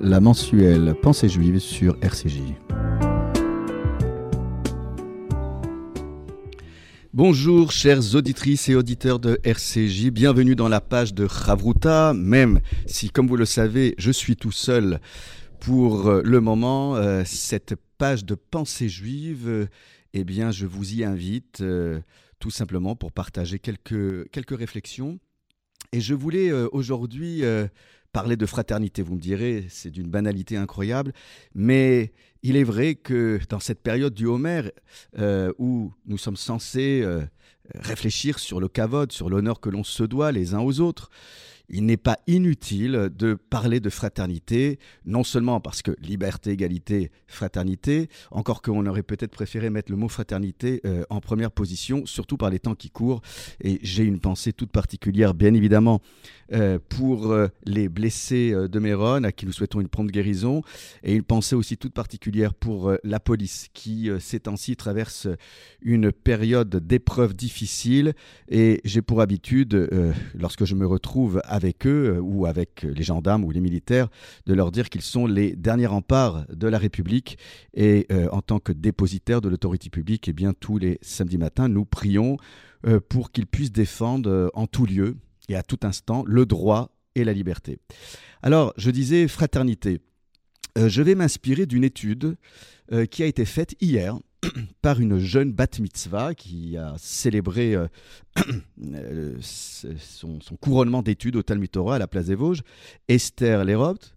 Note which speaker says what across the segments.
Speaker 1: La mensuelle Pensée juive sur RCJ. Bonjour chères auditrices et auditeurs de RCJ, bienvenue dans la page de Chavruta, même si comme vous le savez je suis tout seul pour euh, le moment, euh, cette page de pensée juive, eh bien je vous y invite euh, tout simplement pour partager quelques réflexions. Et je voulais aujourd'hui parler de fraternité, vous me direz, c'est d'une banalité incroyable, mais il est vrai que dans cette période du Homer, euh, où nous sommes censés euh, réfléchir sur le kavod, sur l'honneur que l'on se doit les uns aux autres, il n'est pas inutile de parler de fraternité, non seulement parce que liberté, égalité, fraternité, encore qu'on aurait peut-être préféré mettre le mot fraternité euh, en première position, surtout par les temps qui courent. Et j'ai une pensée toute particulière, bien évidemment, euh, pour euh, les blessés de Méron, à qui nous souhaitons une prompte guérison, et une pensée aussi toute particulière pour la police, qui ces temps-ci traverse une période d'épreuves difficiles. Et j'ai pour habitude, lorsque je me retrouve avec eux euh, ou avec les gendarmes ou les militaires, de leur dire qu'ils sont les derniers remparts de la République et euh, en tant que dépositaires de l'autorité publique, eh bien tous les samedis matins, nous prions euh, pour qu'ils puissent défendre en tout lieu et à tout instant le droit et la liberté. Alors, je disais fraternité. je vais m'inspirer d'une étude qui a été faite hier par une jeune bat mitzvah qui a célébré euh, euh, son, couronnement d'études au Talmud Torah à la place des Vosges, Esther Leropt,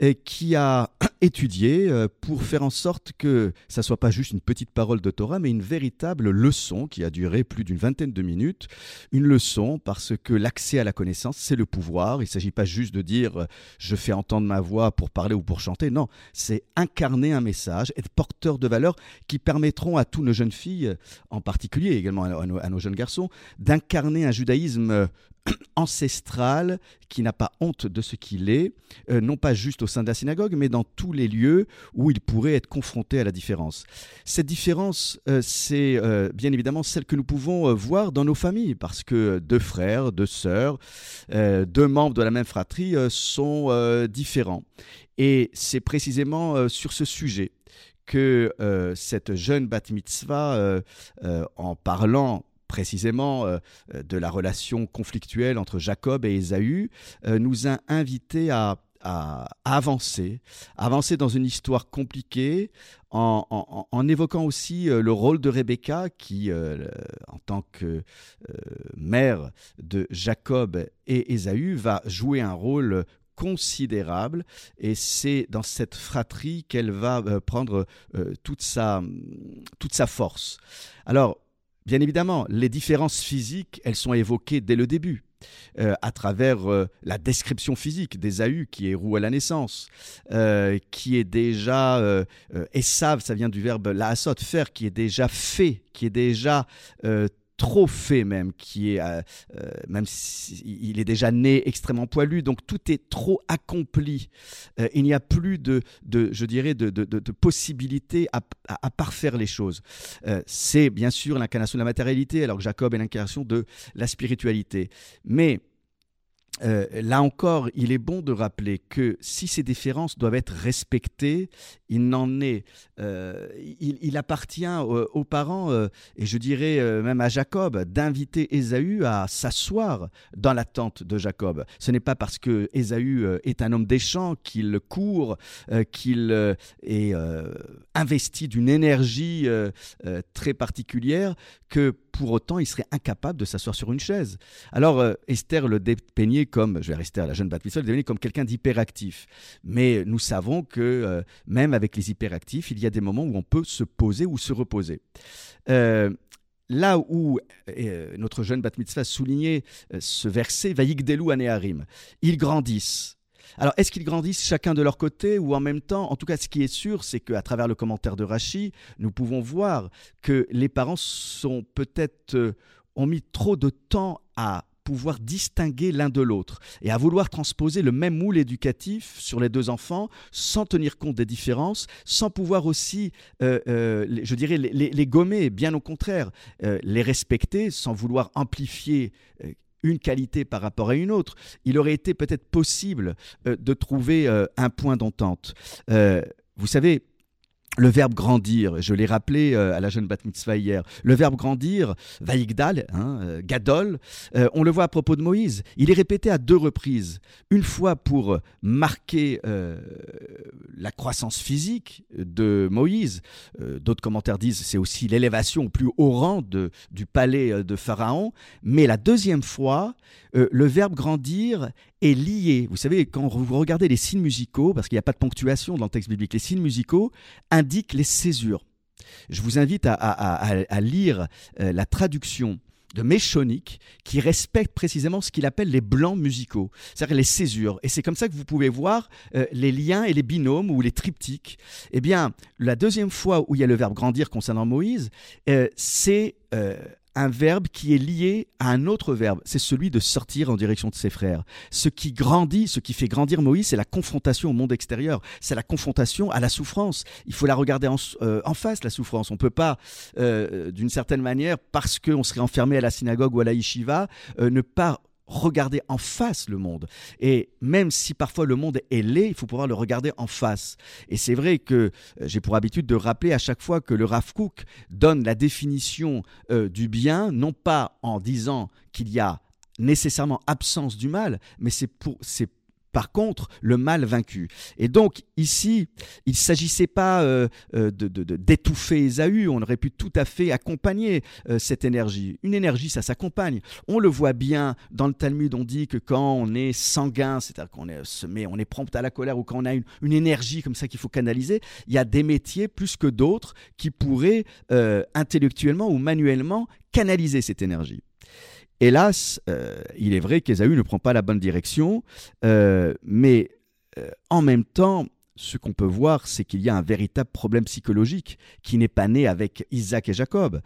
Speaker 1: et qui a étudié euh, pour faire en sorte que ça soit pas juste une petite parole de Torah, mais une véritable leçon qui a duré plus d'une vingtaine de minutes. Une leçon parce que l'accès à la connaissance, c'est le pouvoir. Il ne s'agit pas juste de dire euh, je fais entendre ma voix pour parler ou pour chanter. Non, c'est incarner un message, être porteur de valeurs qui permettront à tous nos jeunes filles, en particulier également à nos, à nos jeunes garçons, d'incarner un judaïsme ancestral qui n'a pas honte de ce qu'il est, euh, non pas juste au sein de la synagogue, mais dans tous les lieux où il pourrait être confronté à la différence. Cette différence, euh, c'est euh, bien évidemment celle que nous pouvons voir dans nos familles, parce que deux frères, deux sœurs, deux membres de la même fratrie sont différents. Et c'est précisément sur ce sujet que cette jeune bat mitzvah, en parlant précisément euh, euh, de la relation conflictuelle entre Jacob et Ésaü, euh, nous a invités à, avancer, avancer dans une histoire compliquée, en, évoquant aussi le rôle de Rebecca, qui, en tant que mère de Jacob et Ésaü, va jouer un rôle considérable et c'est dans cette fratrie qu'elle va prendre toute, sa, toute sa force. Alors, Bien évidemment, les différences physiques, elles sont évoquées dès le début. Euh, à travers euh, la description physique d'Ésaü qui est roux à la naissance, euh, qui est déjà Esav, ça vient du verbe laasot, faire, qui est déjà fait, qui est déjà trop fait même, qui est, euh, euh, même s'il est déjà né extrêmement poilu, donc tout est trop accompli. Euh, il n'y a plus de, de je dirais, de, de, de, possibilité à, à, parfaire les choses. c'est bien sûr l'incarnation de la matérialité, alors que Jacob est l'incarnation de la spiritualité. Mais là encore, il est bon de rappeler que si ces différences doivent être respectées, il n'en est. Euh, il, appartient aux, parents, euh, et je dirais euh, même à Jacob, d'inviter Ésaü à s'asseoir dans la tente de Jacob. Ce n'est pas parce que Ésaü est un homme des champs qu'il court, qu'il est investi d'une énergie très particulière, que pour autant il serait incapable de s'asseoir sur une chaise. Alors Esther le dépeignait comme, je vais rester à la jeune Baptiste, le comme quelqu'un d'hyperactif. Mais nous savons que même avec les hyperactifs, il y a des moments où on peut se poser ou se reposer. Euh, là où euh, notre jeune Bat Mitzvah soulignait euh, ce verset, Vaïgdelu Aneharim, ils grandissent. Alors, est-ce qu'ils grandissent chacun de leur côté ou en même temps? En tout cas, ce qui est sûr, c'est qu'à travers le commentaire de Rachi, nous pouvons voir que les parents sont peut-être ont mis trop de temps à pouvoir distinguer l'un de l'autre et à vouloir transposer le même moule éducatif sur les deux enfants sans tenir compte des différences, sans pouvoir aussi, euh, euh, je dirais, les, gommer, bien au contraire, euh, les respecter sans vouloir amplifier une qualité par rapport à une autre, il aurait été peut-être possible de trouver un point d'entente. vous savez, le verbe grandir, je l'ai rappelé euh, à la jeune bat hier, le verbe grandir, vaïgdal, hein, euh, gadol, euh, on le voit à propos de Moïse, il est répété à deux reprises. Une fois pour marquer la croissance physique de Moïse, d'autres commentaires disent c'est aussi l'élévation au plus haut rang du palais de Pharaon, mais la deuxième fois, le verbe grandir est lié. Vous savez, quand vous regardez les signes musicaux, parce qu'il n'y a pas de ponctuation dans le texte biblique, les signes musicaux indiquent les césures. Je vous invite à, lire euh, la traduction de Méchonique qui respecte précisément ce qu'il appelle les blancs musicaux, c'est-à-dire les césures. Et c'est comme ça que vous pouvez voir euh, les liens et les binômes ou les triptyques. Eh bien, la deuxième fois où il y a le verbe grandir concernant Moïse, euh, c'est un verbe qui est lié à un autre verbe, c'est celui de sortir en direction de ses frères. Ce qui grandit, ce qui fait grandir Moïse, c'est la confrontation au monde extérieur, c'est la confrontation à la souffrance. Il faut la regarder en, euh, face, la souffrance. On ne peut pas, euh, d'une certaine manière, parce qu'on serait enfermé à la synagogue ou à la yeshiva, euh, ne pas regarder en face le monde. Et même si parfois le monde est laid, il faut pouvoir le regarder en face. Et c'est vrai que euh, j'ai pour habitude de rappeler à chaque fois que le Rav Kook donne la définition euh, du bien, non pas en disant qu'il y a nécessairement absence du mal, mais c'est pour, par contre le mal vaincu. Et donc ici, il ne s'agissait pas euh, euh, d'étouffer Ésaü, on aurait pu tout à fait accompagner euh, cette énergie. Une énergie, ça s'accompagne. On le voit bien dans le Talmud, on dit que quand on est sanguin, c'est-à-dire qu'on est semé, on est prompt à la colère ou quand on a une, une énergie comme ça qu'il faut canaliser, il y a des métiers plus que d'autres qui pourraient intellectuellement ou manuellement canaliser cette énergie. Hélas, euh, il est vrai qu'Ésaü ne prend pas la bonne direction, euh, mais euh, en même temps, ce qu'on peut voir, c'est qu'il y a un véritable problème psychologique qui n'est pas né avec Isaac et Jacob.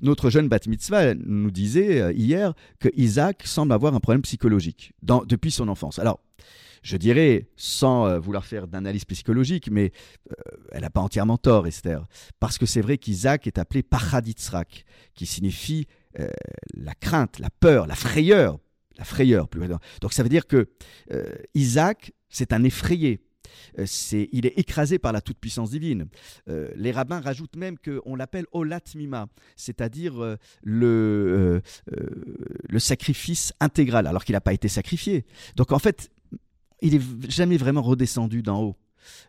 Speaker 1: notre jeune Bat Mitzvah nous disait hier que Isaac semble avoir un problème psychologique depuis son enfance. Alors, je dirais, sans vouloir faire d'analyse psychologique, mais elle n'a pas entièrement tort, Esther, parce que c'est vrai qu'Isaac est appelé Paraditzrak, qui signifie euh, la crainte, la peur, la frayeur, la frayeur plus Donc ça veut dire que euh, Isaac, c'est un effrayé. Euh, il est écrasé par la toute-puissance divine. les rabbins rajoutent même qu'on l'appelle Olatmima, c'est-à-dire le, le sacrifice intégral, alors qu'il n'a pas été sacrifié. Donc en fait, il n'est jamais vraiment redescendu d'en haut.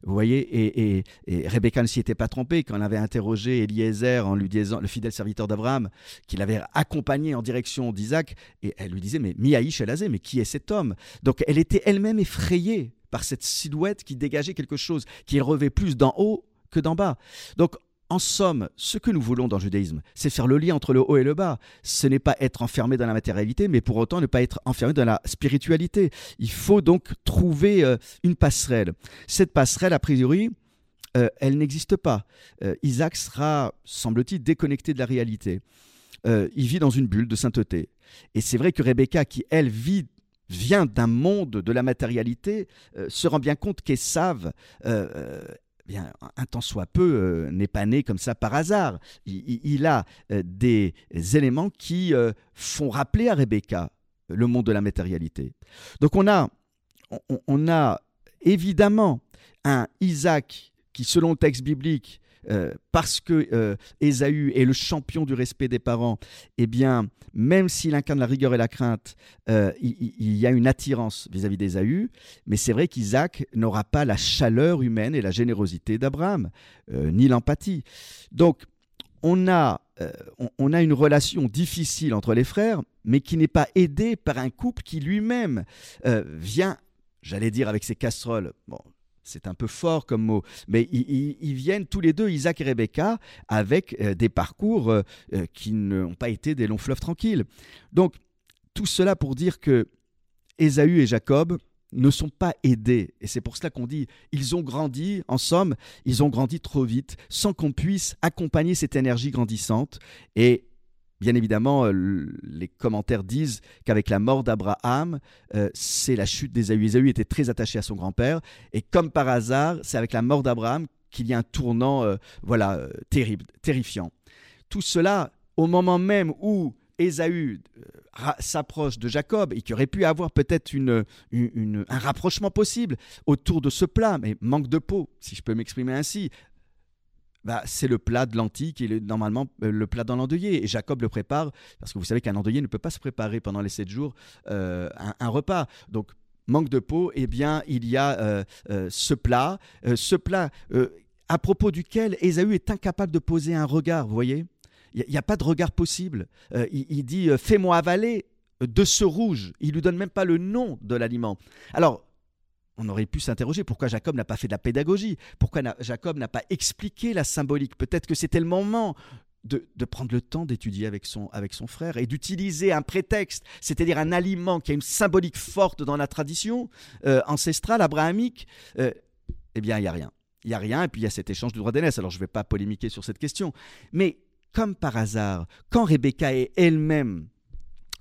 Speaker 1: Vous voyez, et, et, Rebecca ne s'y était pas trompée quand elle avait interrogé Eliezer en lui disant, le fidèle serviteur d'Abraham, qu'il avait accompagné en direction d'Isaac, et elle lui disait, mais Miaïch Elazé, mais qui est cet homme? Donc elle était elle-même effrayée par cette silhouette qui dégageait quelque chose, qui revêt plus d'en haut que d'en bas. Donc en somme, ce que nous voulons dans le judaïsme, c'est faire le lien entre le haut et le bas. Ce n'est pas être enfermé dans la matérialité, mais pour autant ne pas être enfermé dans la spiritualité. Il faut donc trouver euh, une passerelle. Cette passerelle, a priori, euh, elle n'existe pas. Euh, Isaac sera, semble-t-il, déconnecté de la réalité. il vit dans une bulle de sainteté. Et c'est vrai que Rebecca, qui, elle, vit vient d'un monde de la matérialité, se rend bien compte qu'Esav un temps soit peu euh, n'est pas né comme ça par hasard. Il, a euh, des éléments qui euh, font rappeler à Rebecca le monde de la matérialité. Donc on a, on a évidemment un Isaac qui, selon le texte biblique, euh, parce que euh, Ésaü est le champion du respect des parents, eh bien, même s'il incarne la rigueur et la crainte, euh, il, y a une attirance vis-à-vis d'Ésaü, mais c'est vrai qu'Isaac n'aura pas la chaleur humaine et la générosité d'Abraham, ni l'empathie. Donc, on a, on, a une relation difficile entre les frères, mais qui n'est pas aidée par un couple qui lui-même vient, j'allais dire avec ses casseroles, c'est un peu fort comme mot, mais ils, viennent tous les deux, Isaac et Rebecca, avec euh, des parcours euh, euh, qui n'ont pas été des longs fleuves tranquilles. Donc, tout cela pour dire que Ésaü et Jacob ne sont pas aidés. Et c'est pour cela qu'on dit, ils ont grandi, en somme, ils ont grandi trop vite, sans qu'on puisse accompagner cette énergie grandissante. Et Bien évidemment, euh, les commentaires disent qu'avec la mort d'Abraham, euh, c'est la chute d'Ésaü. Ésaü était très attaché à son grand-père, et comme par hasard, c'est avec la mort d'Abraham qu'il y a un tournant, euh, voilà, terrible, terrifiant. Tout cela au moment même où Ésaü s'approche de Jacob et qu'il aurait pu avoir peut-être une, un rapprochement possible autour de ce plat, mais manque de peau, si je peux m'exprimer ainsi. Bah, c'est le plat de lentilles normalement euh, le plat dans l'endeuillé. Et Jacob le prépare, parce que vous savez qu'un endeuillé ne peut pas se préparer pendant les sept jours euh, un, repas. Donc, manque de peau, eh bien, il y a ce plat. ce plat à propos duquel Ésaü est incapable de poser un regard, vous voyez? Il n'y a, pas de regard possible. Euh, il, dit euh, Fais-moi avaler de ce rouge. Il lui donne même pas le nom de l'aliment. Alors, on aurait pu s'interroger pourquoi Jacob n'a pas fait de la pédagogie, pourquoi Jacob n'a pas expliqué la symbolique? Peut-être que c'était le moment de, prendre le temps d'étudier avec son, avec son frère et d'utiliser un prétexte, c'est-à-dire un aliment qui a une symbolique forte dans la tradition euh, ancestrale, abrahamique. eh bien, il n'y a rien il n'y a rien, et puis il y a cet échange de droit d'aînesse. Alors je ne vais pas polémiquer sur cette question. Mais comme par hasard, quand Rebecca est elle-même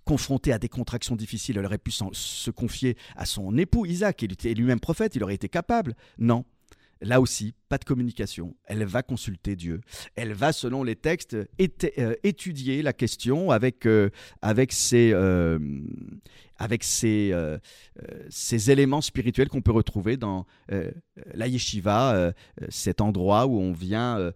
Speaker 1: confrontée à des contractions difficiles, elle aurait pu se confier à son époux Isaac, il était lui-même prophète, il aurait été capable. Non, Là aussi, pas de communication. Elle va consulter Dieu. Elle va, selon les textes, euh, étudier la question avec, euh, ses, euh, avec ces éléments spirituels qu'on peut retrouver dans la yeshiva, cet endroit où on vient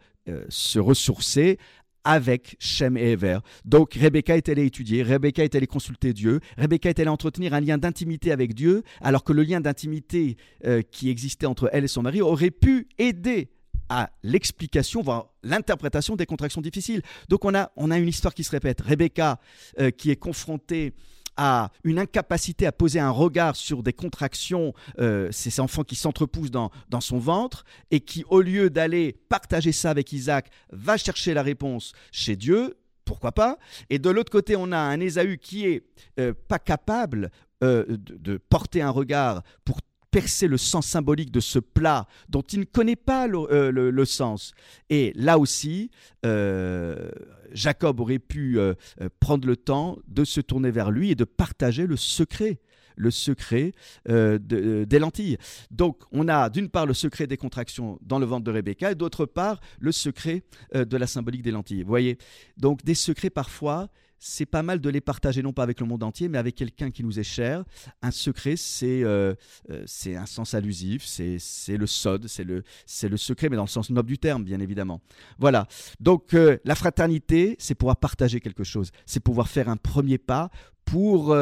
Speaker 1: se ressourcer avec Shem et Ever. Donc Rebecca est allée étudier, Rebecca est allée consulter Dieu, Rebecca est allée entretenir un lien d'intimité avec Dieu, alors que le lien d'intimité euh, qui existait entre elle et son mari aurait pu aider à l'explication, voire l'interprétation des contractions difficiles. Donc on a, on a une histoire qui se répète. Rebecca euh, qui est confrontée à une incapacité à poser un regard sur des contractions, euh, ces enfants qui s'entrepoussent dans, dans son ventre, et qui, au lieu d'aller partager ça avec Isaac, va chercher la réponse chez Dieu, pourquoi pas. Et de l'autre côté, on a un Ésaü qui est euh, pas capable euh, de, de, porter un regard pour percer le sens symbolique de ce plat dont il ne connaît pas le, euh, sens. Et là aussi, euh, Jacob aurait pu euh, prendre le temps de se tourner vers lui et de partager le secret le secret des lentilles. Donc, on a d'une part le secret des contractions dans le ventre de Rebecca et d'autre part le secret de la symbolique des lentilles. Vous voyez? Donc, des secrets parfois c'est pas mal de les partager, non pas avec le monde entier, mais avec quelqu'un qui nous est cher. Un secret, c'est euh, euh, un sens allusif, c'est le sod, c'est le, le secret, mais dans le sens noble du terme, bien évidemment. Voilà. Donc, euh, la fraternité, c'est pouvoir partager quelque chose, c'est pouvoir faire un premier pas pour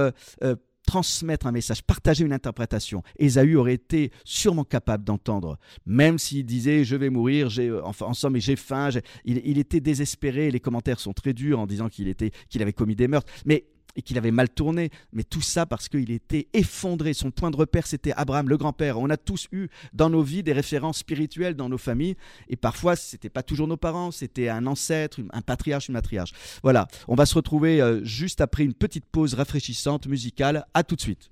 Speaker 1: transmettre un message, partager une interprétation. Ésaü aurait été sûrement capable d'entendre, même s'il disait je vais mourir, j'ai, enfin, en somme, j'ai faim. Il, était désespéré. Les commentaires sont très durs en disant qu'il qu'il avait commis des meurtres. Mais et qu'il avait mal tourné, mais tout ça parce qu'il était effondré. Son point de repère, c'était Abraham, le grand-père. On a tous eu dans nos vies des références spirituelles dans nos familles, et parfois, ce n'était pas toujours nos parents, c'était un ancêtre, un patriarche, une matriarche. Voilà, on va se retrouver euh, juste après une petite pause rafraîchissante musicale. À tout de suite.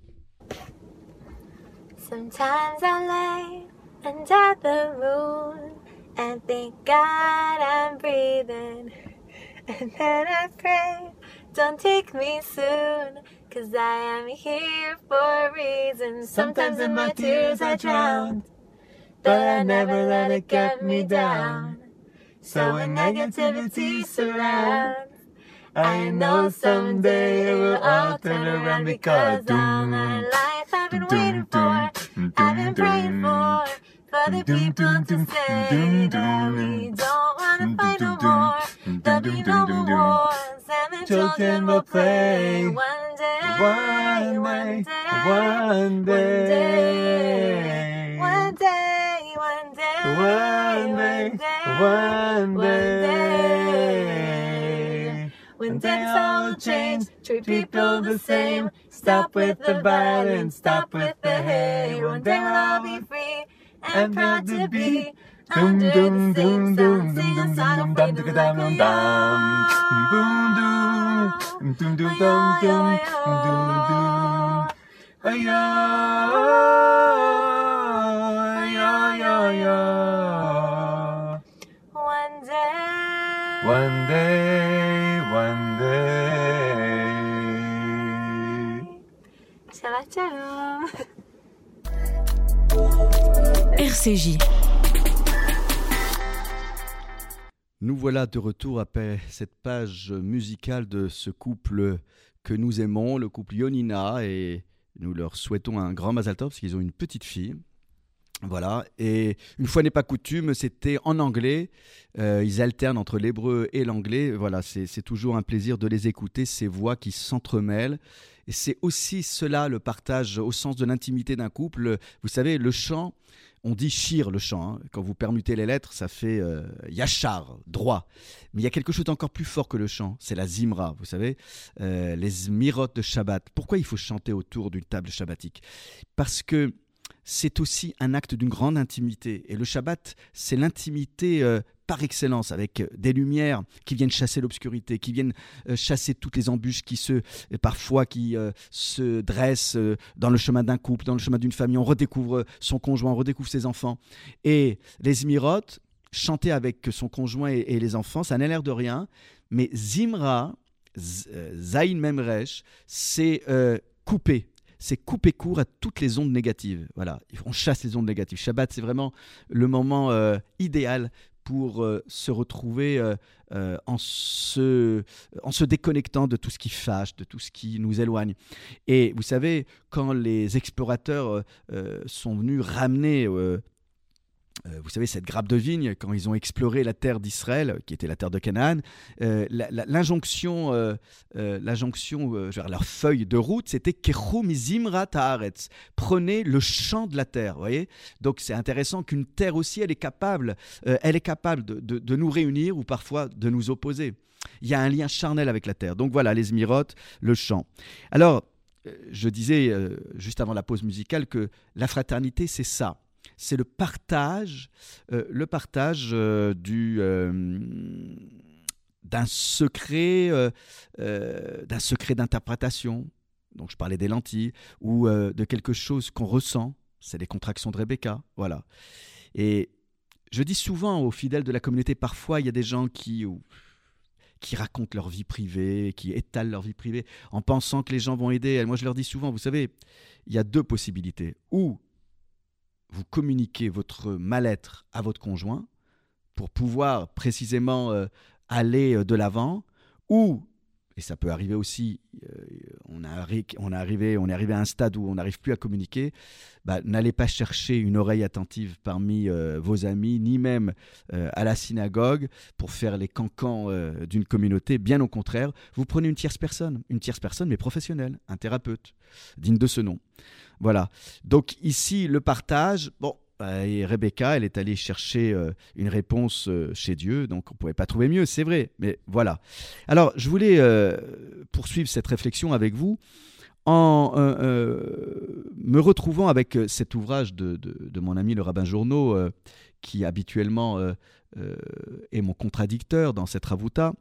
Speaker 1: Sometimes I lay under the moon and thank God I'm breathing. And then I pray Don't take me soon, cause I am here for a reason. Sometimes in my tears I drown, but I never let it get me down. So when negativity surrounds, I know someday it will all turn around because all my life I've been waiting for, I've been praying for, for the people to say that we don't wanna fight no more, there'll be no wars children will play. One day, one, one day, one day, one day, one day, one day, one day. When things all change, treat people the same. Stop with the violence, stop with the hate. One day we'll all be free and proud to be. One day, one day, one day. RCJ. Nous voilà de retour après cette page musicale de ce couple que nous aimons, le couple Yonina, et nous leur souhaitons un grand Mazal parce qu'ils ont une petite fille. Voilà, et une fois n'est pas coutume, c'était en anglais. Euh, ils alternent entre l'hébreu et l'anglais. Voilà, c'est toujours un plaisir de les écouter, ces voix qui s'entremêlent. Et c'est aussi cela le partage au sens de l'intimité d'un couple. Vous savez, le chant, on dit shir le chant. Hein. Quand vous permutez les lettres, ça fait euh, yachar, droit. Mais il y a quelque chose d'encore plus fort que le chant. C'est la zimra, vous savez, euh, les mirotes de Shabbat. Pourquoi il faut chanter autour d'une table shabbatique? Parce que c'est aussi un acte d'une grande intimité. Et le Shabbat, c'est l'intimité euh, par excellence, avec euh, des lumières qui viennent chasser l'obscurité, qui viennent euh, chasser toutes les embûches qui se, parfois, qui se dressent dans le chemin d'un couple, dans le chemin d'une famille. On redécouvre son conjoint, on redécouvre ses enfants. Et les Zmiroth, chanter avec son conjoint et, les enfants, ça n'a l'air de rien, mais Zimra, Zain Memresh, c'est couper c'est couper court à toutes les ondes négatives. Voilà, on chasse les ondes négatives. Shabbat, c'est vraiment le moment euh, idéal pour euh, se retrouver euh, en, se, en se déconnectant de tout ce qui fâche, de tout ce qui nous éloigne. Et vous savez, quand les explorateurs sont venus ramener vous savez, cette grappe de vigne, quand ils ont exploré la terre d'Israël, qui était la terre de Canaan, euh, l'injonction, euh, l'injonction vers leur feuille de route, c'était Kechum Zimra Taaretz. Prenez le champ de la terre, voyez? Donc c'est intéressant qu'une terre aussi, elle est capable, elle est capable de, de, nous réunir ou parfois de nous opposer. Il y a un lien charnel avec la terre. Donc voilà, les Zmirotes, le champ. Alors, je disais juste avant la pause musicale que la fraternité, c'est ça c'est le partage, euh, le partage euh, du euh, d'un secret, d'un secret d'interprétation. Donc je parlais des lentilles ou de quelque chose qu'on ressent. C'est les contractions de Rebecca, voilà. Et je dis souvent aux fidèles de la communauté, parfois il y a des gens qui qui racontent leur vie privée, qui étalent leur vie privée en pensant que les gens vont aider. moi, je leur dis souvent, vous savez, il y a deux possibilités. Ou vous communiquez votre mal-être à votre conjoint pour pouvoir précisément euh, aller euh, de l'avant, ou, et ça peut arriver aussi, euh, on, a, on, arrivé, on est arrivé à un stade où on n'arrive plus à communiquer, bah, n'allez pas chercher une oreille attentive parmi vos amis, ni même à la synagogue pour faire les cancans d'une communauté. Bien au contraire, vous prenez une tierce personne, une tierce personne mais professionnelle, un thérapeute, digne de ce nom. Voilà. Donc ici, le partage, bon, bah, et Rebecca, elle est allée chercher euh, une réponse euh, chez Dieu, donc on ne pouvait pas trouver mieux, c'est vrai, mais voilà. Alors, je voulais euh, poursuivre cette réflexion avec vous en me retrouvant avec cet ouvrage de, mon ami le rabbin Journeau, qui habituellement est mon contradicteur dans cette ravouta.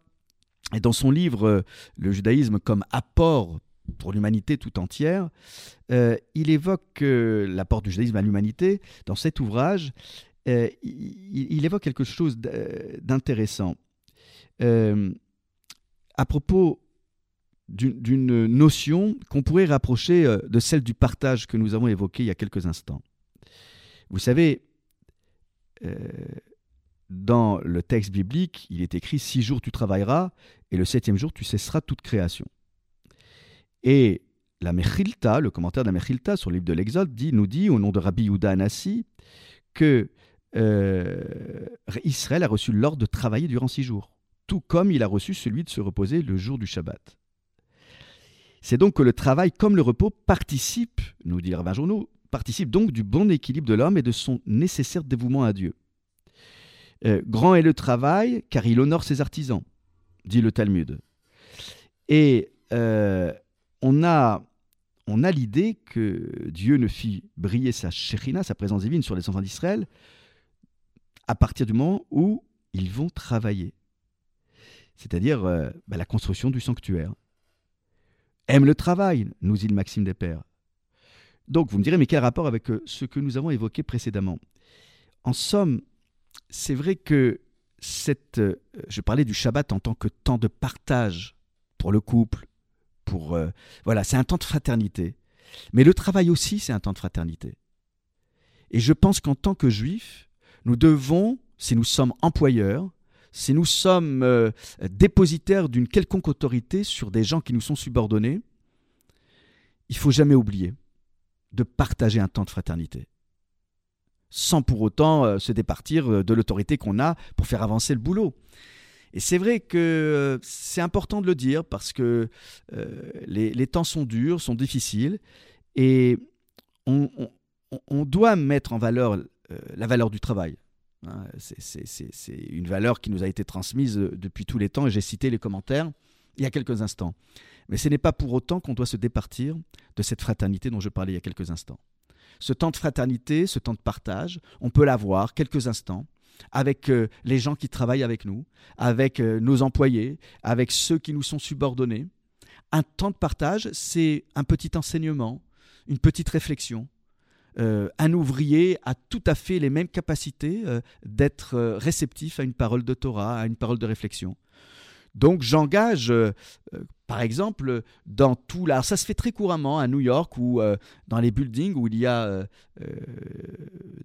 Speaker 1: Et dans son livre Le judaïsme comme apport pour l'humanité tout entière, euh, il évoque euh, l'apport du judaïsme à l'humanité dans cet ouvrage. Euh, il, évoque quelque chose d'intéressant à propos d'une notion qu'on pourrait rapprocher de celle du partage que nous avons évoquée il y a quelques instants. Vous savez, dans le texte biblique, il est écrit Six jours tu travailleras et le septième jour tu cesseras toute création. Et la Mechilta, le commentaire de la Mechilta sur le livre de l'Exode, nous dit, au nom de Rabbi Yuda Anassi, que euh, Israël a reçu l'ordre de travailler durant six jours, tout comme il a reçu celui de se reposer le jour du Shabbat. C'est donc que le travail comme le repos participe, nous dit Rabbi Journeau, participe donc du bon équilibre de l'homme et de son nécessaire dévouement à Dieu. Euh, grand est le travail, car il honore ses artisans, dit le Talmud. Et euh, on a, l'idée que Dieu ne fit briller sa shérina, sa présence divine sur les enfants d'Israël, à partir du moment où ils vont travailler. C'est-à-dire euh, bah, la construction du sanctuaire. Aime le travail, nous dit le Maxime des Pères. Donc vous me direz, mais quel rapport avec euh, ce que nous avons évoqué précédemment? En somme, c'est vrai que euh, je parlais du Shabbat en tant que temps de partage pour le couple, euh, voilà, c'est un temps de fraternité. Mais le travail aussi, c'est un temps de fraternité. Et je pense qu'en tant que juifs, nous devons, si nous sommes employeurs, si nous sommes euh, dépositaires d'une quelconque autorité sur des gens qui nous sont subordonnés, il faut jamais oublier de partager un temps de fraternité, sans pour autant euh, se départir de l'autorité qu'on a pour faire avancer le boulot. Et c'est vrai que c'est important de le dire parce que les, temps sont durs, sont difficiles, et on, doit mettre en valeur la valeur du travail. Hein, c'est une valeur qui nous a été transmise euh, depuis tous les temps et j'ai cité les commentaires il y a quelques instants. Mais ce n'est pas pour autant qu'on doit se départir de cette fraternité dont je parlais il y a quelques instants. Ce temps de fraternité, ce temps de partage, on peut l'avoir quelques instants avec euh, les gens qui travaillent avec nous, avec euh, nos employés, avec ceux qui nous sont subordonnés. Un temps de partage, c'est un petit enseignement, une petite réflexion, euh, un ouvrier a tout à fait les mêmes capacités d'être réceptif à une parole de Torah, à une parole de réflexion. Donc j'engage, par exemple, dans tout là, ça se fait très couramment à New York ou dans les buildings où il y a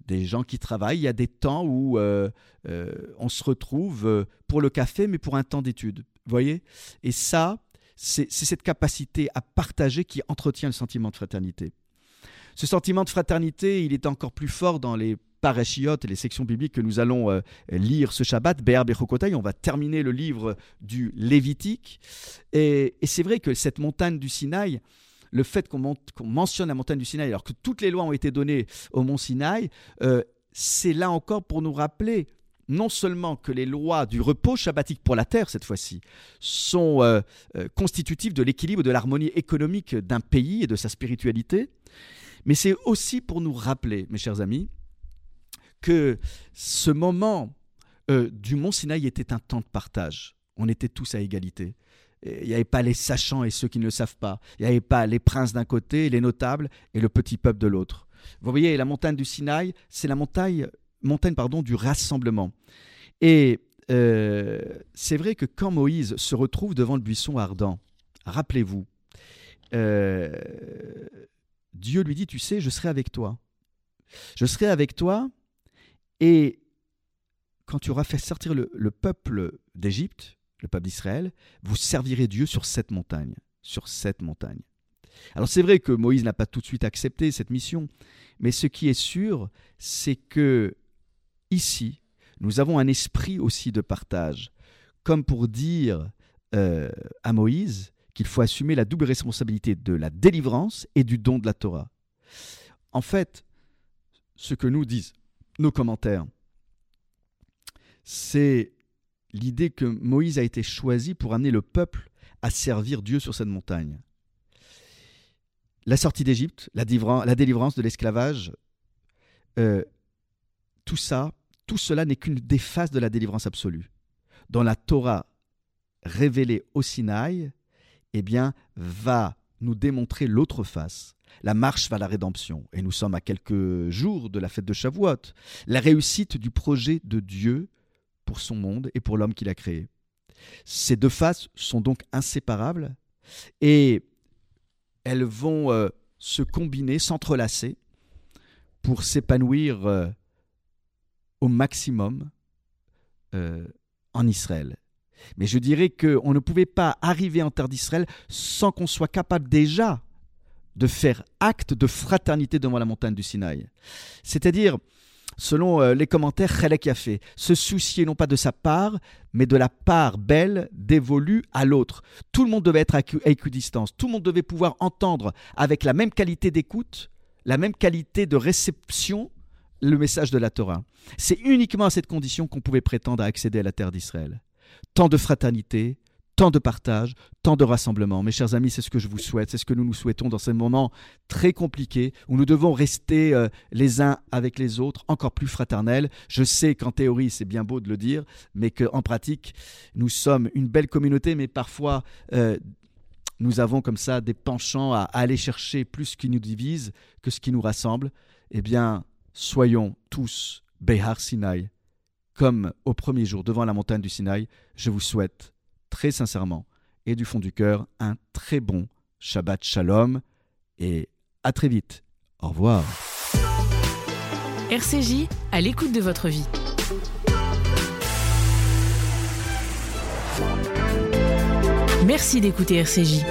Speaker 1: des gens qui travaillent, il y a des temps où on se retrouve pour le café, mais pour un temps d'étude. voyez? Et ça, c'est cette capacité à partager qui entretient le sentiment de fraternité. Ce sentiment de fraternité, il est encore plus fort dans les parachiotes et les sections bibliques que nous allons euh, lire ce Shabbat, Be'er Bechokotai. On va terminer le livre du Lévitique. Et, c'est vrai que cette montagne du Sinaï, le fait qu'on mentionne la montagne du Sinaï, alors que toutes les lois ont été données au mont Sinaï, euh, c'est là encore pour nous rappeler non seulement que les lois du repos shabbatique pour la terre, cette fois-ci, sont euh, constitutives de l'équilibre, de l'harmonie économique d'un pays et de sa spiritualité, mais c'est aussi pour nous rappeler, mes chers amis, que ce moment euh, du mont Sinaï était un temps de partage. On était tous à égalité. Il n'y avait pas les sachants et ceux qui ne le savent pas. Il n'y avait pas les princes d'un côté, les notables et le petit peuple de l'autre. Vous voyez, la montagne du Sinaï, c'est la montagne, montagne pardon, du rassemblement. Et euh, c'est vrai que quand Moïse se retrouve devant le buisson ardent, rappelez-vous, euh, Dieu lui dit, tu sais, je serai avec toi. Je serai avec toi et quand tu auras fait sortir le, peuple d'Égypte, le peuple d'Israël, vous servirez Dieu sur cette montagne, sur cette montagne. Alors c'est vrai que Moïse n'a pas tout de suite accepté cette mission, mais ce qui est sûr, c'est que ici, nous avons un esprit aussi de partage, comme pour dire euh, à Moïse, qu'il faut assumer la double responsabilité de la délivrance et du don de la Torah. En fait, ce que nous disent nos commentaires, c'est l'idée que Moïse a été choisi pour amener le peuple à servir Dieu sur cette montagne. La sortie d'Égypte, la, délivrance de l'esclavage, euh, tout ça, tout cela n'est qu'une des phases de la délivrance absolue. Dans la Torah révélée au Sinaï, eh bien, va nous démontrer l'autre face, la marche vers la rédemption. Et nous sommes à quelques jours de la fête de Shavuot, la réussite du projet de Dieu pour son monde et pour l'homme qu'il a créé. Ces deux faces sont donc inséparables et elles vont euh, se combiner, s'entrelacer pour s'épanouir euh, au maximum euh, en Israël. Mais je dirais qu'on ne pouvait pas arriver en terre d'Israël sans qu'on soit capable déjà de faire acte de fraternité devant la montagne du Sinaï. C'est-à-dire, selon euh, les commentaires, Khalek a fait, se soucier non pas de sa part, mais de la part belle dévolue à l'autre. Tout le monde devait être à équidistance, tout le monde devait pouvoir entendre avec la même qualité d'écoute, la même qualité de réception le message de la Torah. C'est uniquement à cette condition qu'on pouvait prétendre à accéder à la terre d'Israël tant de fraternité, tant de partage, tant de rassemblement. Mes chers amis, c'est ce que je vous souhaite, c'est ce que nous nous souhaitons dans ces moments très compliqués où nous devons rester euh, les uns avec les autres encore plus fraternels. Je sais qu'en théorie, c'est bien beau de le dire, mais qu'en pratique, nous sommes une belle communauté, mais parfois euh, nous avons comme ça des penchants à, aller chercher plus ce qui nous divise que ce qui nous rassemble. Eh bien, soyons tous Behar Sinai, comme au premier jour devant la montagne du Sinaï, je vous souhaite très sincèrement et du fond du cœur un très bon Shabbat Shalom et à très vite. Au revoir.
Speaker 2: RCJ, à l'écoute de votre vie. Merci d'écouter RCJ.